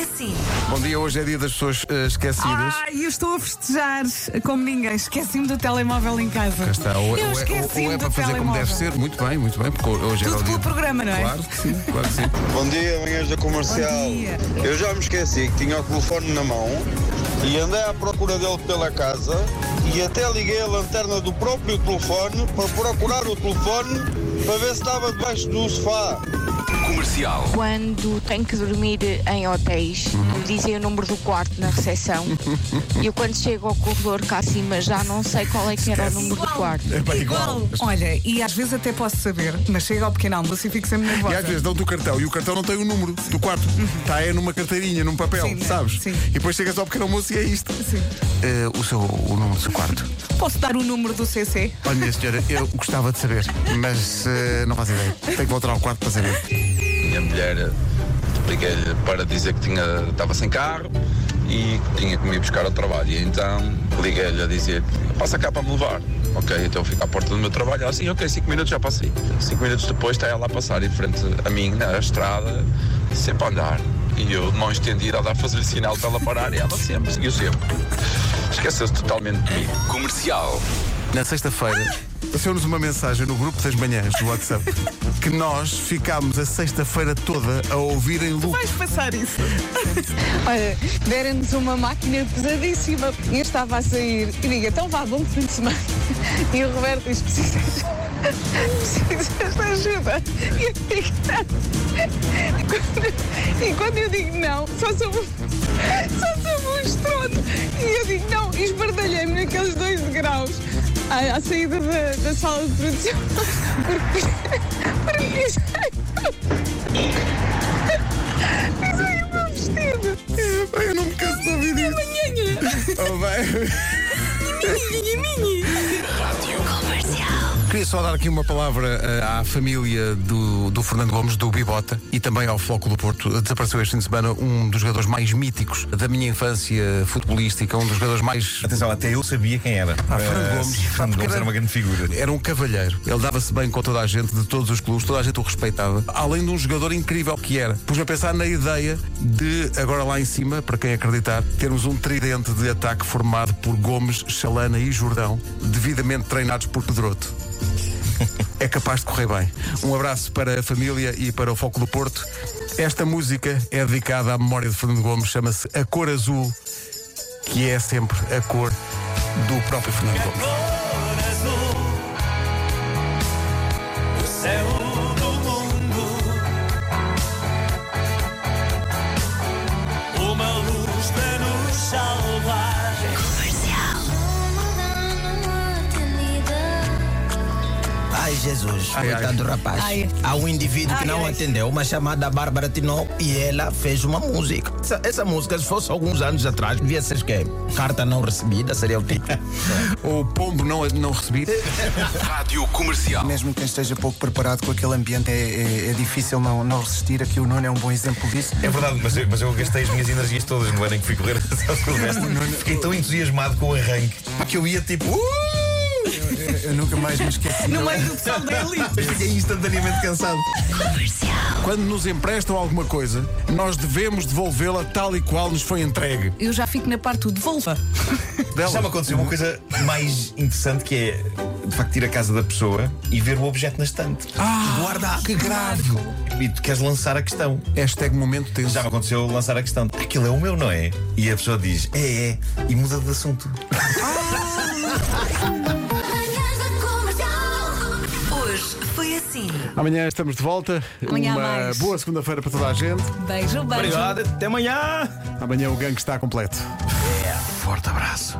foi assim. Bom dia, hoje é dia das pessoas eh, esquecidas. Ai, eu estou a festejar como ninguém. Esqueci-me do telemóvel em casa. Cá está. Ou, eu ou é, esqueci-me ou é para fazer como deve ser, muito bem, muito bem, porque hoje era Tudo o dia. pelo programa, não é? Claro que sim, claro que sim. Bom dia, manhãs da comercial. Bom dia. Eu já me esqueci que tinha o telefone na mão e andei à procura dele pela casa e até liguei a lanterna do próprio telefone para procurar o telefone para ver se estava debaixo do sofá. Comercial. Quando tenho que dormir em hotéis, dizem o número do quarto na recepção. E eu quando chego ao corredor cá acima já não sei qual é que era o número do quarto. É bem igual. Olha, e às vezes até posso saber, mas chega ao pequeno almoço e fico sempre E nervosa. às vezes dão-te o cartão e o cartão não tem o número do quarto. Está é numa carteirinha, num papel, Sim, né? sabes? Sim. E depois chegas ao pequeno almoço e é isto. Sim. Eh, o, seu, o número do seu quarto. Posso dar o número do CC? Olha, minha senhora, eu gostava de saber, mas eh, não faço ideia. Tenho que voltar ao quarto para saber. Minha mulher liguei-lhe para dizer que tinha, estava sem carro e que tinha que me ir buscar ao trabalho. E então liguei-lhe a dizer: passa cá para me levar. Ok, então eu fico à porta do meu trabalho. Ela assim, ok, 5 minutos já passei. 5 minutos depois está ela a passar em frente a mim na estrada, sempre a andar. E eu, de mão estendida, a dar fazer sinal para ela parar e ela sempre, seguiu sempre. Esqueceu-se totalmente de mim. Comercial. Na sexta-feira, passou-nos uma mensagem no grupo das manhãs do WhatsApp que nós ficámos a sexta-feira toda a ouvir em loop. Vais passar isso. Olha, deram-nos uma máquina pesadíssima. E eu estava a sair e digo, então vá, bom fim de semana. E o Roberto diz, precisas, precisas de ajuda. E eu digo, não. E quando, e quando eu digo não, só soube, só soube um estrondo. E eu digo não, e esbardalhei-me naqueles dois degraus à, à saída da, da sala de produção. Porque, porque pisei, o meu vestido. Eu não me canso de ouvir isto. Oh, bem. Queria só dar aqui uma palavra eh, à família do, do Fernando Gomes, do Bibota, e também ao Floco do Porto. Desapareceu este fim de semana um dos jogadores mais míticos da minha infância futebolística, um dos jogadores mais. Atenção, até eu sabia quem era. Ah, Fernando Eh, Gomes. sim, Fernando Gomes era- era uma grande figura. Era um cavalheiro. Ele dava-se bem com toda a gente, de todos os clubes, toda a gente o respeitava. Além de um jogador incrível que era. Pus-me a pensar na ideia de, agora lá em cima, para quem acreditar, termos um tridente de ataque formado por Gomes, Chalana e Jordão, devidamente treinados por Pedroto. É capaz de correr bem. Um abraço para a família e para o Foco do Porto. Esta música é dedicada à memória de Fernando Gomes, chama-se A Cor Azul, que é sempre a cor do próprio Fernando Gomes. Jesus, Ai, coitado do rapaz. Ai. Há um indivíduo que Ai, não ai. atendeu, uma chamada Bárbara Tinó, e ela fez uma música. Essa, essa música, se fosse alguns anos atrás, devia ser que carta não recebida, seria o título. O pombo não, não recebi. Rádio Comercial. Mesmo quem esteja pouco preparado com aquele ambiente, é, é- é difícil não, não resistir. Aqui o Nuno é um bom exemplo disso. É verdade, mas eu, mas eu gastei as minhas energias todas no ano em que fui correr a São Silvestre. Fiquei tão entusiasmado com o arranque que eu ia tipo. "Uh!" Eu, eu nunca mais me esqueci. No meio do pessoal da elite. Mas fiquei instantaneamente cansado. Quando nos emprestam alguma coisa, nós devemos devolvê-la tal e qual nos foi entregue. Eu já fico na parte do devolva. Dela. Já me aconteceu uma coisa mais interessante que é de facto ir à casa da pessoa e ver o objeto na estante. Ah, guarda, que grave. E tu queres lançar a questão. Hashtag momento tenso. Já me aconteceu lançar a questão. Aquilo é o meu, não é? E a pessoa diz, é, é, e muda de assunto. Hoje Amanhã estamos de volta. Amanhã Uma mais. boa segunda-feira para toda a gente. Beijo, beijo. Obrigado, até amanhã. Amanhã o gangue está completo. Forte abraço.